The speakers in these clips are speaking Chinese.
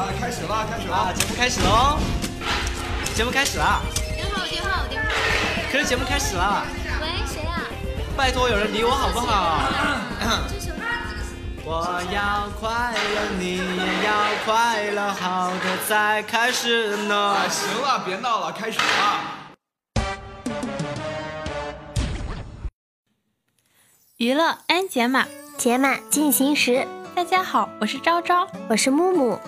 啊，开始了，开始了，节目开始喽！节目开始了。电话，电话，电话。可是节目开始了。喂，谁啊？拜托，有人理我好不好？我要快乐，你也要快乐，好的才开始呢。行了，别闹了，开始吧。娱乐 N 解码，解码进行时。大家好，我是昭昭，我是木木。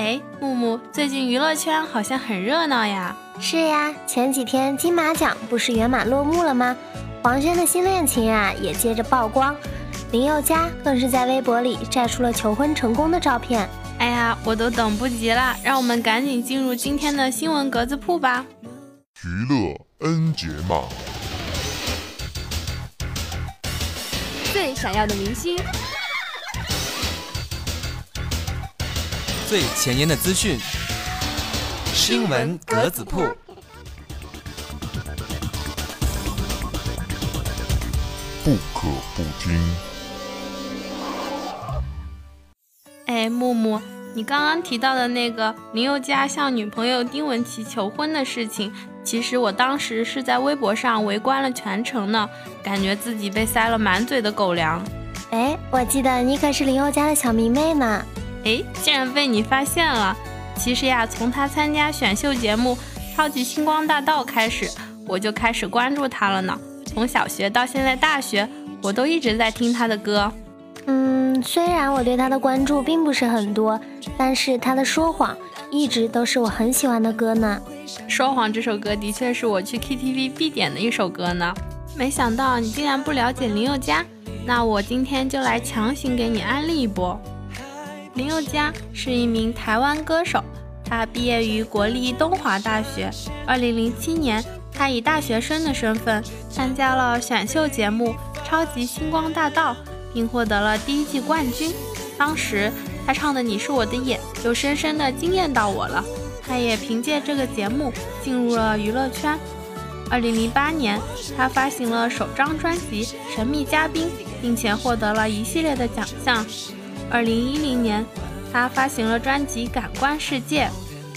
哎，木木，最近娱乐圈好像很热闹呀。是呀，前几天金马奖不是圆满落幕了吗？黄轩的新恋情啊也接着曝光。林宥嘉更是在微博里晒出了求婚成功的照片。哎呀，我都等不及了，让我们赶紧进入今天的新闻格子铺吧。娱乐 N 解码，最闪耀的明星，最前沿的资讯，新闻格子铺。不可不听。哎，木木，你刚刚提到的那个林宥嘉向女朋友丁文琪求婚的事情，其实我当时是在微博上围观了全程呢，感觉自己被塞了满嘴的狗粮。哎，我记得你可是林宥嘉的小迷妹呢。哎，竟然被你发现了！其实呀，从他参加选秀节目《超级星光大道》开始，我就开始关注他了呢。从小学到现在大学，我都一直在听他的歌。嗯，虽然我对他的关注并不是很多，但是他的《说谎》一直都是我很喜欢的歌呢。《说谎》这首歌的确是我去 KTV 必点的一首歌呢。没想到你竟然不了解林宥嘉，那我今天就来强行给你安利一波。林宥嘉是一名台湾歌手，他毕业于国立东华大学。二零零七年。他以大学生的身份参加了选秀节目《超级星光大道》，并获得了第一季冠军。当时他唱的《你是我的眼》就深深的惊艳到我了。他也凭借这个节目进入了娱乐圈。二零零八年，他发行了首张专辑《神秘嘉宾》，并且获得了一系列的奖项。二零一零年，他发行了专辑《感官世界》。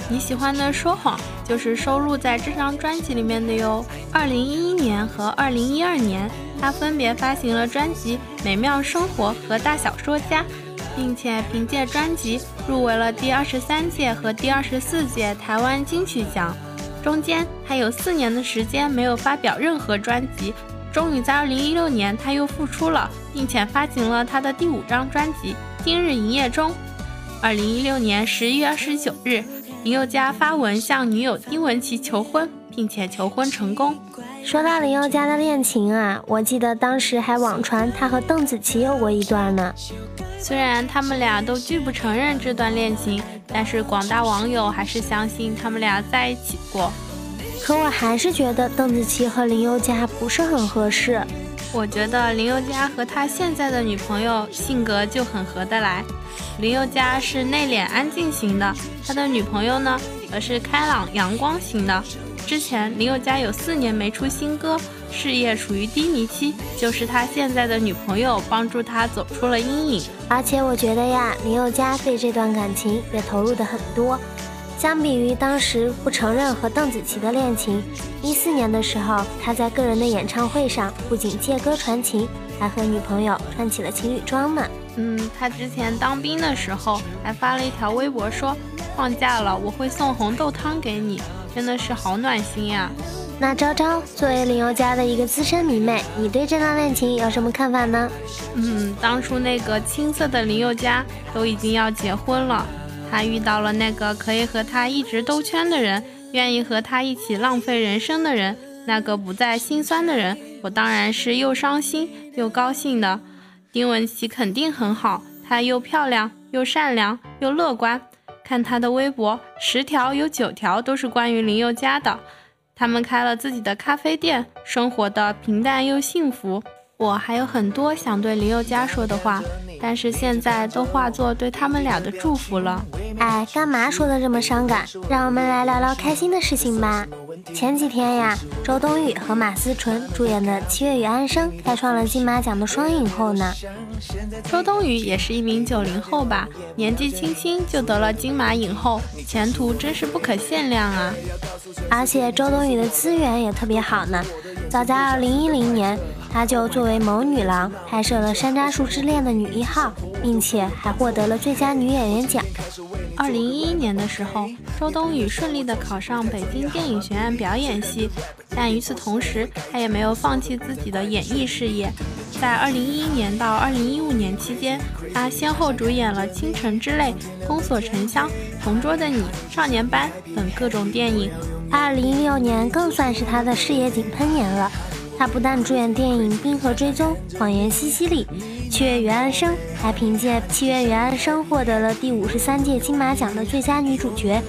你喜欢的说谎就是收录在这张专辑里面的哟。二零一一年和二零一二年，他分别发行了专辑《美妙生活》和《大小说家》，并且凭借专辑入围了第二十三届和第二十四届台湾金曲奖。中间他有四年的时间没有发表任何专辑，终于在二零一六年他又复出了，并且发行了他的第五张专辑《今日营业中》。二零一六年十一月二十九日。林宥嘉发文向女友丁文琪求婚，并且求婚成功。说到林宥嘉的恋情啊，我记得当时还网传他和邓紫棋有过一段呢。虽然他们俩都拒不承认这段恋情，但是广大网友还是相信他们俩在一起过。可我还是觉得邓紫棋和林宥嘉不是很合适。我觉得林宥嘉和他现在的女朋友性格就很合得来。林宥嘉是内敛安静型的，他的女朋友呢，则是开朗阳光型的。之前林宥嘉有四年没出新歌，事业处于低迷期，就是他现在的女朋友帮助他走出了阴影。而且我觉得呀，林宥嘉对这段感情也投入的很多。相比于当时不承认和邓紫棋的恋情，一四年的时候，他在个人的演唱会上不仅借歌传情，还和女朋友穿起了情侣装呢。嗯，他之前当兵的时候还发了一条微博说，放假了我会送红豆汤给你，真的是好暖心呀。那昭昭作为林宥嘉的一个资深迷妹，你对这段恋情有什么看法呢？嗯，当初那个青涩的林宥嘉都已经要结婚了。他遇到了那个可以和他一直兜圈的人，愿意和他一起浪费人生的人，那个不再心酸的人，我当然是又伤心又高兴的。丁文琪肯定很好，她又漂亮又善良又乐观。看她的微博，十条有九条都是关于林宥嘉的。他们开了自己的咖啡店，生活的平淡又幸福。我还有很多想对林宥嘉说的话，但是现在都化作对他们俩的祝福了。哎，干嘛说的这么伤感？让我们来聊聊开心的事情吧。前几天呀，周冬雨和马思纯主演的《七月与安生》开创了金马奖的双影后呢。周冬雨也是一名九零后吧，年纪轻轻就得了金马影后，前途真是不可限量啊！而且周冬雨的资源也特别好呢。早在二零一零年，她就作为某女郎拍摄了《山楂树之恋》的女一号，并且还获得了最佳女演员奖。二零一一年的时候，周冬雨顺利的考上北京电影学院表演系，但与此同时，她也没有放弃自己的演艺事业。在二零一一年到二零一五年期间，她先后主演了《倾城之泪》《宫锁沉香》《同桌的你》《少年班》等各种电影。二零一六年更算是她的事业井喷年了。她不但主演电影《冰河追踪》《谎言西西里》《七月与安生》，还凭借《七月与安生》获得了第五十三届金马奖的最佳女主角。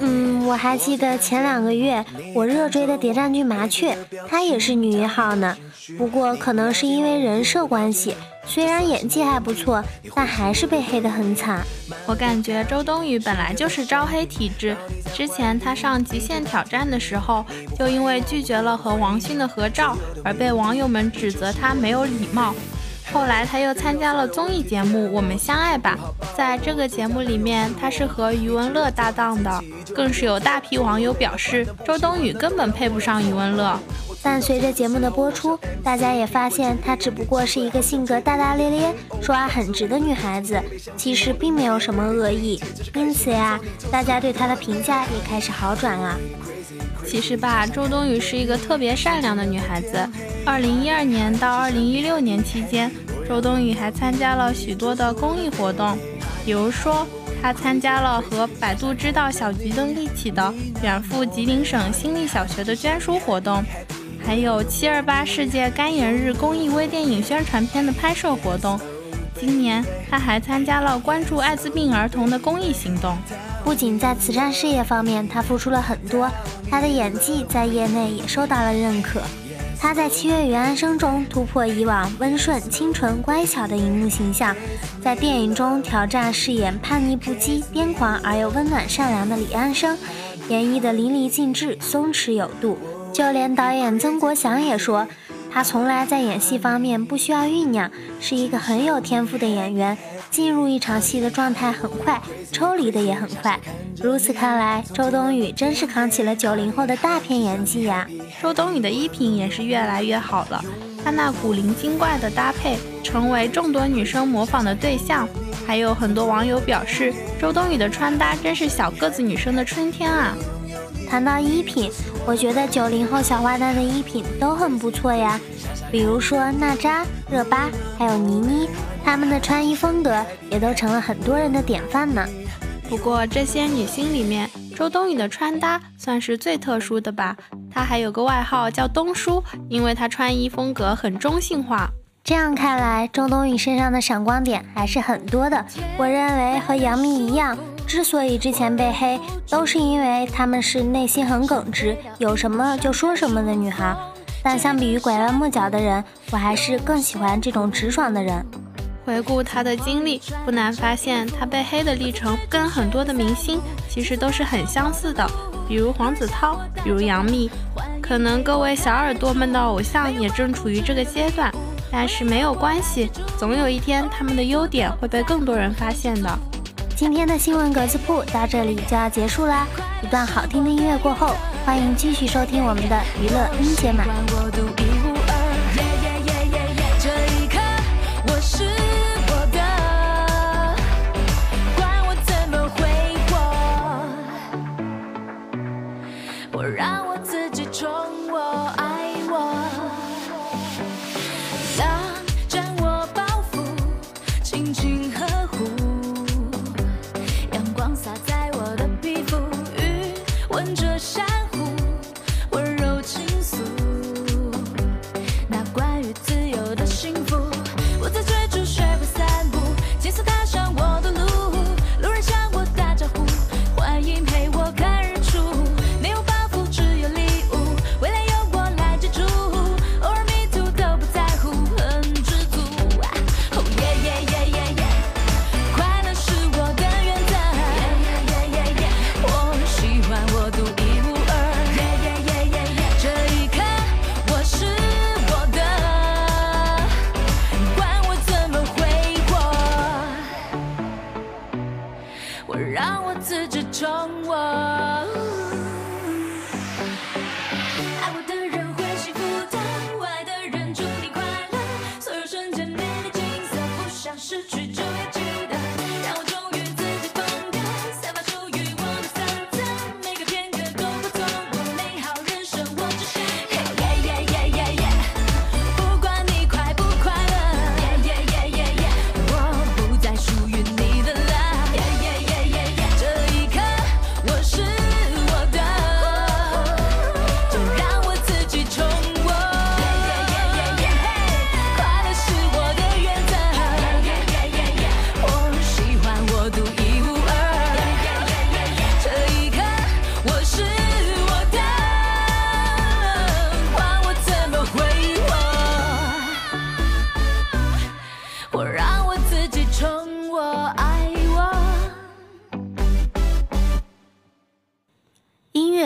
嗯，我还记得前两个月我热追的谍战剧《麻雀》，她也是女一号呢。不过可能是因为人设关系，虽然演技还不错，但还是被黑得很惨。我感觉周冬雨本来就是招黑体质。之前她上《极限挑战》的时候，就因为拒绝了和王迅的合照，而被网友们指责她没有礼貌。后来她又参加了综艺节目《我们相爱吧》，在这个节目里面，她是和余文乐搭档的，更是有大批网友表示周冬雨根本配不上余文乐。但随着节目的播出，大家也发现她只不过是一个性格大大咧咧、说话很直的女孩子，其实并没有什么恶意。因此呀，大家对她的评价也开始好转了。其实吧，周冬雨是一个特别善良的女孩子。二零一二年到二零一六年期间，周冬雨还参加了许多的公益活动，比如说，她参加了和百度知道小桔灯一起的远赴吉林省新立小学的捐书活动。还有七二八世界肝炎日公益微电影宣传片的拍摄活动。今年，她还参加了关注艾滋病儿童的公益行动。不仅在慈善事业方面，他付出了很多，他的演技在业内也受到了认可。他在《七月与安生》中突破以往温顺、清纯、乖巧的荧幕形象，在电影中挑战饰演叛逆不羁、癫狂而又温暖善良的李安生，演绎的淋漓尽致、松弛有度。就连导演曾国祥也说，他从来在演戏方面不需要酝酿，是一个很有天赋的演员，进入一场戏的状态很快，抽离的也很快。如此看来，周冬雨真是扛起了九零后的大片演技呀！周冬雨的衣品也是越来越好了，她那古灵精怪的搭配，成为众多女生模仿的对象。还有很多网友表示，周冬雨的穿搭真是小个子女生的春天啊！谈到衣品，我觉得九零后小花旦的衣品都很不错呀，比如说娜扎、热巴，还有倪妮，她们的穿衣风格也都成了很多人的典范呢。不过这些女星里面，周冬雨的穿搭算是最特殊的吧？她还有个外号叫“东叔”，因为她穿衣风格很中性化。这样看来，周冬雨身上的闪光点还是很多的。我认为和杨幂一样。之所以之前被黑，都是因为她们是内心很耿直，有什么就说什么的女孩。但相比于拐弯抹角的人，我还是更喜欢这种直爽的人。回顾他的经历，不难发现他被黑的历程跟很多的明星其实都是很相似的，比如黄子韬，比如杨幂。可能各位小耳朵们的偶像也正处于这个阶段，但是没有关系，总有一天他们的优点会被更多人发现的。今天的新闻格子铺到这里就要结束啦！一段好听的音乐过后，欢迎继续收听我们的娱乐音节码。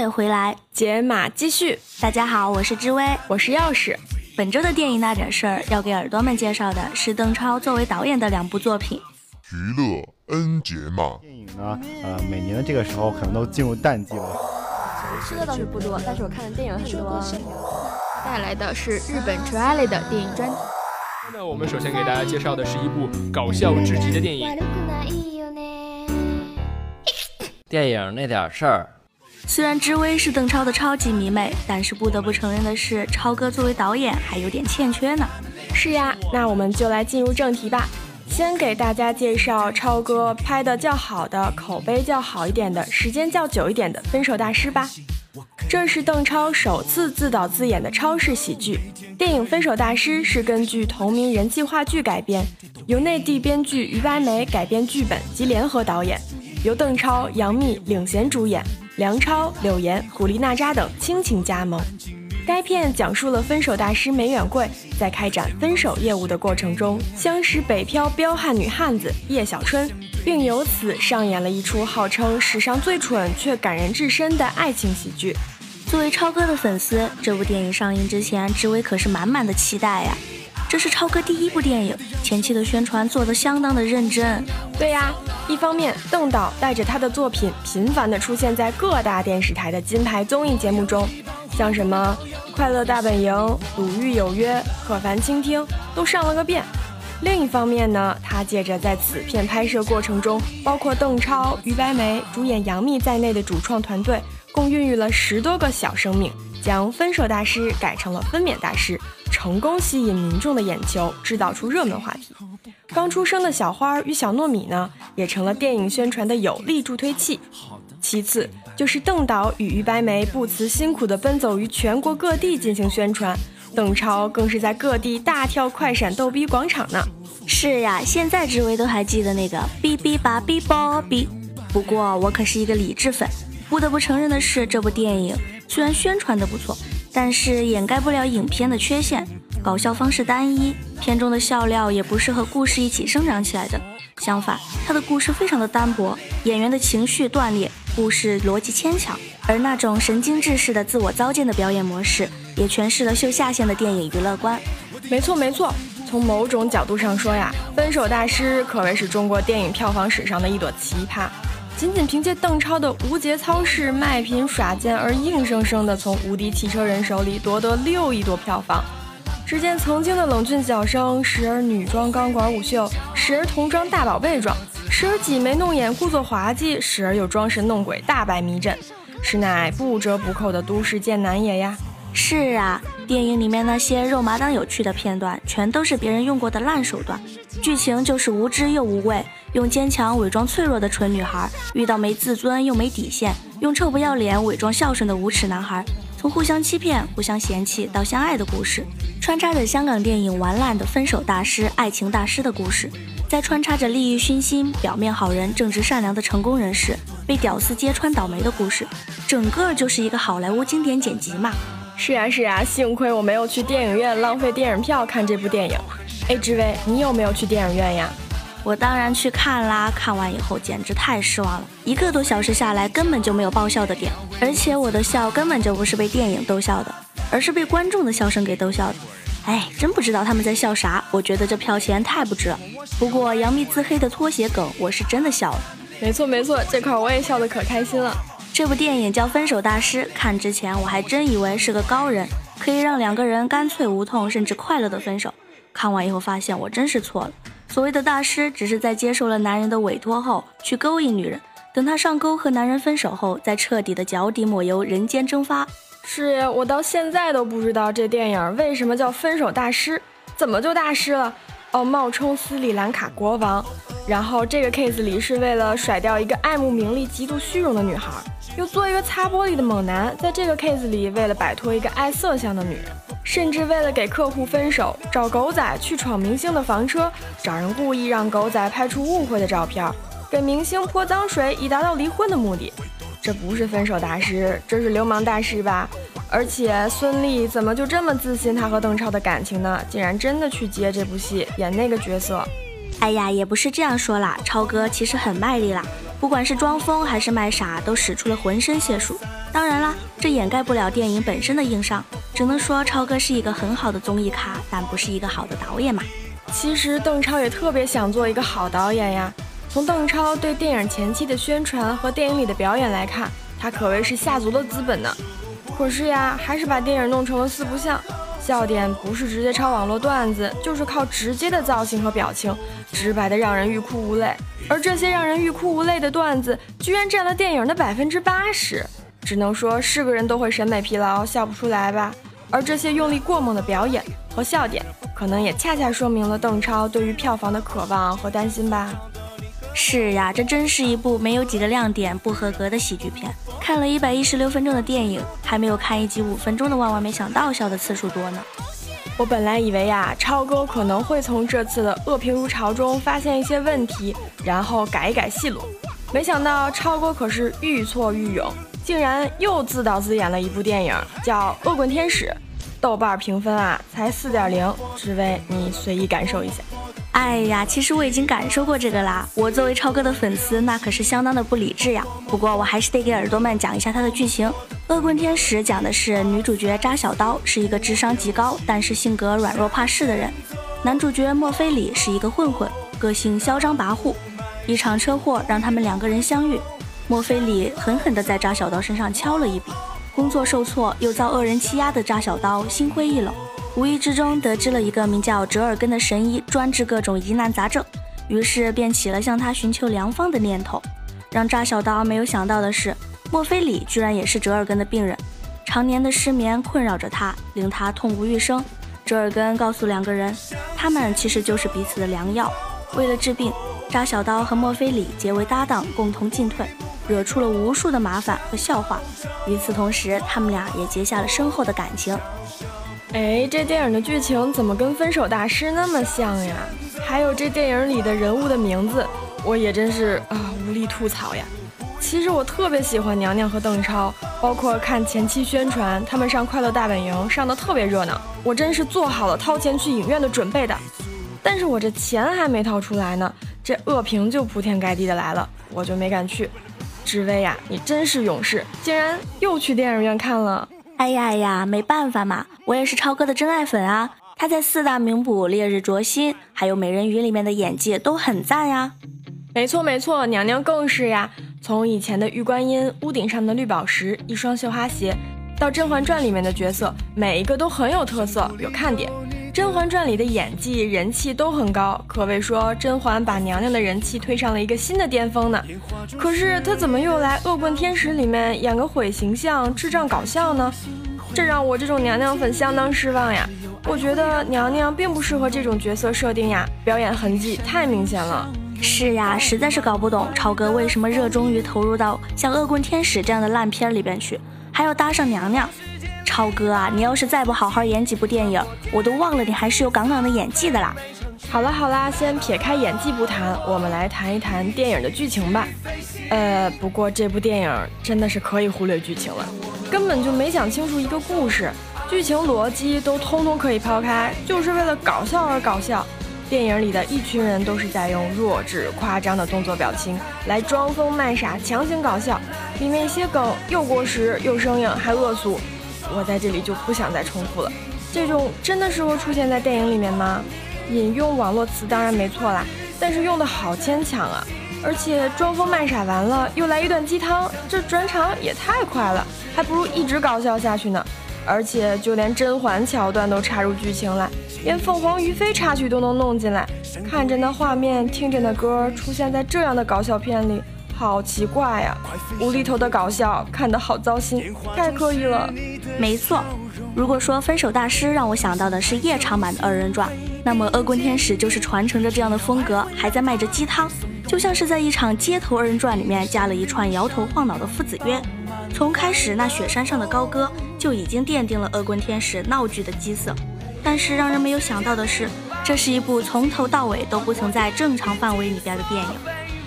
回来，解码继续。大家好，我是知微，我是钥匙。本周的电影那点事儿，要给耳朵们介绍的是邓超作为导演的两部作品。娱乐 N 节嘛。电影呢，呃，每年的这个时候可能都进入淡季了。吃的倒是不多，但是我看的电影很多。带来的是日本纯爱类的电影专题。那我们首先给大家介绍的是一部搞笑至极的电影。电影那点事儿。虽然知薇是邓超的超级迷妹，但是不得不承认的是，超哥作为导演还有点欠缺呢。是呀，那我们就来进入正题吧。先给大家介绍超哥拍的较好的、口碑较好一点的、时间较久一点的《分手大师》吧。这是邓超首次自导自演的超式喜剧电影。《分手大师》是根据同名人气话剧改编，由内地编剧于白眉改编剧本及联合导演，由邓超、杨幂领衔主演，梁超、柳岩、古力娜扎等倾情加盟。该片讲述了分手大师梅远贵在开展分手业务的过程中，相识北漂彪悍女汉子叶小春。并由此上演了一出号称史上最蠢却感人至深的爱情喜剧。作为超哥的粉丝，这部电影上映之前，志伟可是满满的期待呀。这是超哥第一部电影，前期的宣传做得相当的认真。对呀，一方面邓导带着他的作品频繁地出现在各大电视台的金牌综艺节目中，像什么《快乐大本营》《鲁豫有约》《可凡倾听》都上了个遍。另一方面呢，他借着在此片拍摄过程中，包括邓超、于白眉、主演杨幂在内的主创团队，共孕育了十多个小生命，将《分手大师》改成了《分娩大师》，成功吸引民众的眼球，制造出热门话题。刚出生的小花与小糯米呢，也成了电影宣传的有力助推器。其次就是邓导与于白眉不辞辛苦地奔走于全国各地进行宣传。邓超更是在各地大跳快闪逗逼广场呢。是呀，现在志威都还记得那个哔哔吧哔啵哔。不过我可是一个理智粉，不得不承认的是，这部电影虽然宣传的不错，但是掩盖不了影片的缺陷。搞笑方式单一，片中的笑料也不是和故事一起生长起来的。相反，它的故事非常的单薄，演员的情绪断裂，故事逻辑牵强，而那种神经质式的自我糟践的表演模式。也诠释了秀下限的电影娱乐观。没错没错，从某种角度上说呀，《分手大师》可谓是中国电影票房史上的一朵奇葩。仅仅凭借邓超的无节操式卖品耍贱，而硬生生的从无敌汽车人手里夺得六亿多票房。只见曾经的冷峻小生，时而女装钢管舞秀，时而童装大宝贝装，时而挤眉弄眼故作滑稽，时而又装神弄鬼大摆迷阵，实乃不折不扣的都市贱男也呀。是啊，电影里面那些肉麻当有趣的片段，全都是别人用过的烂手段。剧情就是无知又无畏，用坚强伪装脆弱的蠢女孩，遇到没自尊又没底线，用臭不要脸伪装孝顺的无耻男孩。从互相欺骗、互相嫌弃到相爱的故事，穿插着香港电影玩烂的分手大师、爱情大师的故事，再穿插着利益熏心、表面好人、正直善良的成功人士被屌丝揭穿倒霉的故事，整个就是一个好莱坞经典剪辑嘛。是呀是呀，幸亏我没有去电影院浪费电影票看这部电影。哎，志威，你有没有去电影院呀？我当然去看啦，看完以后简直太失望了，一个多小时下来根本就没有爆笑的点，而且我的笑根本就不是被电影逗笑的，而是被观众的笑声给逗笑的。哎，真不知道他们在笑啥，我觉得这票钱太不值了。不过杨幂自黑的拖鞋梗，我是真的笑了。没错没错，这块我也笑得可开心了。这部电影叫《分手大师》，看之前我还真以为是个高人，可以让两个人干脆无痛甚至快乐的分手。看完以后发现我真是错了，所谓的大师只是在接受了男人的委托后去勾引女人，等他上钩和男人分手后再彻底的脚底抹油，人间蒸发。是呀，我到现在都不知道这电影为什么叫《分手大师》，怎么就大师了？哦，冒充斯里兰卡国王，然后这个 case 里是为了甩掉一个爱慕名利、极度虚荣的女孩。又做一个擦玻璃的猛男，在这个 case 里，为了摆脱一个爱色相的女人，甚至为了给客户分手，找狗仔去闯明星的房车，找人故意让狗仔拍出误会的照片，给明星泼脏水，以达到离婚的目的。这不是分手大师，这是流氓大师吧？而且孙俪怎么就这么自信她和邓超的感情呢？竟然真的去接这部戏，演那个角色。哎呀，也不是这样说啦，超哥其实很卖力啦。不管是装疯还是卖傻，都使出了浑身解数。当然啦，这掩盖不了电影本身的硬伤，只能说超哥是一个很好的综艺咖，但不是一个好的导演嘛。其实邓超也特别想做一个好导演呀。从邓超对电影前期的宣传和电影里的表演来看，他可谓是下足了资本呢。可是呀，还是把电影弄成了四不像，笑点不是直接抄网络段子，就是靠直接的造型和表情，直白的让人欲哭无泪。而这些让人欲哭无泪的段子，居然占了电影的百分之八十，只能说是个人都会审美疲劳，笑不出来吧。而这些用力过猛的表演和笑点，可能也恰恰说明了邓超对于票房的渴望和担心吧。是呀，这真是一部没有几个亮点、不合格的喜剧片。看了一百一十六分钟的电影，还没有看一集五分钟的《万万没想到》笑的次数多呢。我本来以为呀，超哥可能会从这次的恶评如潮中发现一些问题，然后改一改戏路。没想到超哥可是愈挫愈勇，竟然又自导自演了一部电影，叫《恶棍天使》。豆瓣评分啊，才四点零，只为你随意感受一下。哎呀，其实我已经感受过这个啦。我作为超哥的粉丝，那可是相当的不理智呀。不过我还是得给耳朵们讲一下它的剧情。《恶棍天使》讲的是女主角扎小刀是一个智商极高，但是性格软弱怕事的人。男主角墨菲里是一个混混，个性嚣张跋扈。一场车祸让他们两个人相遇，墨菲里狠狠地在扎小刀身上敲了一笔。工作受挫又遭恶人欺压的扎小刀心灰意冷。无意之中得知了一个名叫折耳根的神医，专治各种疑难杂症，于是便起了向他寻求良方的念头。让扎小刀没有想到的是，墨菲里居然也是折耳根的病人，常年的失眠困扰着他，令他痛不欲生。折耳根告诉两个人，他们其实就是彼此的良药。为了治病，扎小刀和墨菲里结为搭档，共同进退，惹出了无数的麻烦和笑话。与此同时，他们俩也结下了深厚的感情。哎，这电影的剧情怎么跟《分手大师》那么像呀？还有这电影里的人物的名字，我也真是啊无力吐槽呀。其实我特别喜欢娘娘和邓超，包括看前期宣传，他们上《快乐大本营》上的特别热闹，我真是做好了掏钱去影院的准备的。但是我这钱还没掏出来呢，这恶评就铺天盖地的来了，我就没敢去。志威呀，你真是勇士，竟然又去电影院看了。哎呀哎呀，没办法嘛，我也是超哥的真爱粉啊！他在四大名捕、烈日灼心，还有美人鱼里面的演技都很赞呀。没错没错，娘娘更是呀。从以前的玉观音、屋顶上的绿宝石、一双绣花鞋，到《甄嬛传》里面的角色，每一个都很有特色，有看点。《甄嬛传》里的演技人气都很高，可谓说甄嬛把娘娘的人气推上了一个新的巅峰呢。可是她怎么又来《恶棍天使》里面演个毁形象、智障搞笑呢？这让我这种娘娘粉相当失望呀！我觉得娘娘并不适合这种角色设定呀，表演痕迹太明显了。是呀，实在是搞不懂超哥为什么热衷于投入到像《恶棍天使》这样的烂片里边去，还要搭上娘娘。超哥啊，你要是再不好好演几部电影，我都忘了你还是有杠杠的演技的啦。好啦好啦，先撇开演技不谈，我们来谈一谈电影的剧情吧。呃，不过这部电影真的是可以忽略剧情了，根本就没讲清楚一个故事，剧情逻辑都通通可以抛开，就是为了搞笑而搞笑。电影里的一群人都是在用弱智夸张的动作表情来装疯卖傻，强行搞笑，里面一些梗又过时又生硬还恶俗。我在这里就不想再重复了。这种真的适合出现在电影里面吗？引用网络词当然没错啦，但是用的好牵强啊！而且装疯卖傻完了又来一段鸡汤，这转场也太快了，还不如一直搞笑下去呢。而且就连甄嬛桥段都插入剧情来，连凤凰于飞插曲都能弄进来。看着那画面，听着那歌，出现在这样的搞笑片里。好奇怪呀，无厘头的搞笑，看得好糟心，太刻意了。没错，如果说分手大师让我想到的是夜场版的二人转，那么恶棍天使就是传承着这样的风格，还在卖着鸡汤，就像是在一场街头二人转里面加了一串摇头晃脑的父子约。从开始那雪山上的高歌就已经奠定了恶棍天使闹剧的基色。但是让人没有想到的是，这是一部从头到尾都不曾在正常范围里边的电影。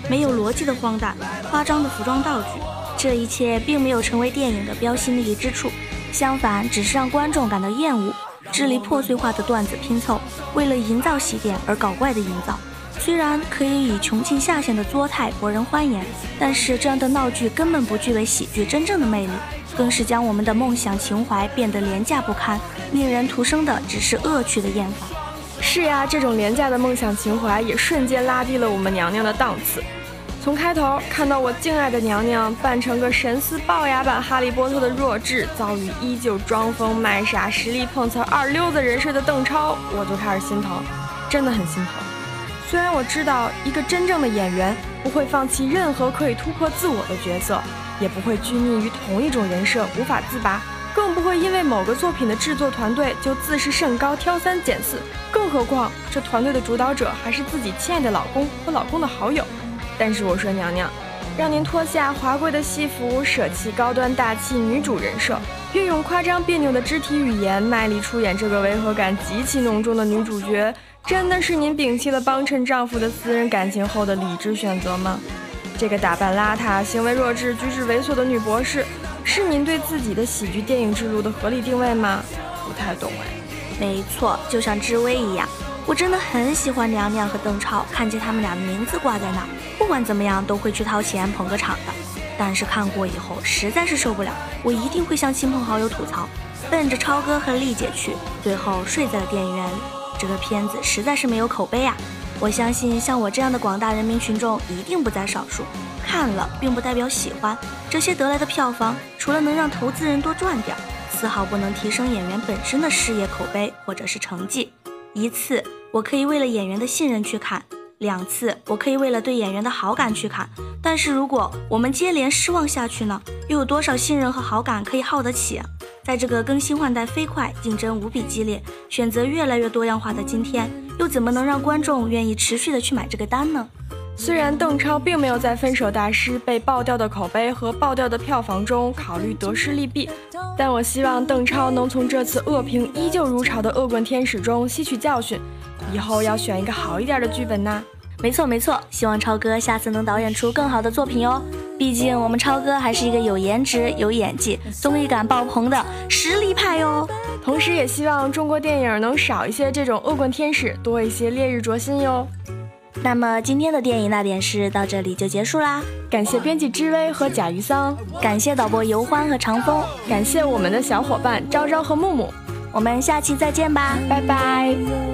没有逻辑的荒诞、夸张的服装道具，这一切并没有成为电影的标新立异之处，相反，只是让观众感到厌恶。支离破碎化的段子拼凑，为了营造喜点而搞怪的营造，虽然可以以穷尽下限的作态博人欢颜，但是这样的闹剧根本不具备喜剧真正的魅力。更是将我们的梦想情怀变得廉价不堪，令人徒生的只是恶趣的厌烦。是呀，这种廉价的梦想情怀也瞬间拉低了我们娘娘的档次。从开头看到我敬爱的娘娘扮成个神似龅牙版哈利波特的弱智，遭遇依旧装疯卖傻、实力碰瓷二溜子人设的邓超，我就开始心疼，真的很心疼。虽然我知道一个真正的演员不会放弃任何可以突破自我的角色，也不会拘泥于同一种人设无法自拔，更不会因为某个作品的制作团队就自视甚高、挑三拣四。更何况这团队的主导者还是自己亲爱的老公和老公的好友。但是我说娘娘，让您脱下华贵的戏服，舍弃高端大气女主人设，运用夸张别扭的肢体语言，卖力出演这个违和感极其浓重的女主角，真的是您摒弃了帮衬丈夫的私人感情后的理智选择吗？这个打扮邋遢、行为弱智、举止猥琐的女博士，是您对自己的喜剧电影之路的合理定位吗？不太懂哎。没错，就像知薇一样。我真的很喜欢娘娘和邓超，看见他们俩的名字挂在那儿，不管怎么样都会去掏钱捧个场的。但是看过以后实在是受不了，我一定会向亲朋好友吐槽，奔着超哥和丽姐去，最后睡在了电影院里。这个片子实在是没有口碑啊！我相信像我这样的广大人民群众一定不在少数。看了并不代表喜欢，这些得来的票房，除了能让投资人多赚点，丝毫不能提升演员本身的事业口碑或者是成绩。一次，我可以为了演员的信任去看；两次，我可以为了对演员的好感去看。但是如果我们接连失望下去呢？又有多少信任和好感可以耗得起？在这个更新换代飞快、竞争无比激烈、选择越来越多样化的今天，又怎么能让观众愿意持续的去买这个单呢？虽然邓超并没有在《分手大师》被爆掉的口碑和爆掉的票房中考虑得失利弊，但我希望邓超能从这次恶评依旧如潮的《恶棍天使》中吸取教训，以后要选一个好一点的剧本呐。没错没错，希望超哥下次能导演出更好的作品哦。毕竟我们超哥还是一个有颜值、有演技、综艺感爆棚的实力派哟。同时也希望中国电影能少一些这种恶棍天使，多一些烈日灼心哟。那么今天的电影那点事到这里就结束啦，感谢编辑知微和贾鱼桑，感谢导播尤欢和长风，感谢我们的小伙伴昭昭和木木，我们下期再见吧，拜拜。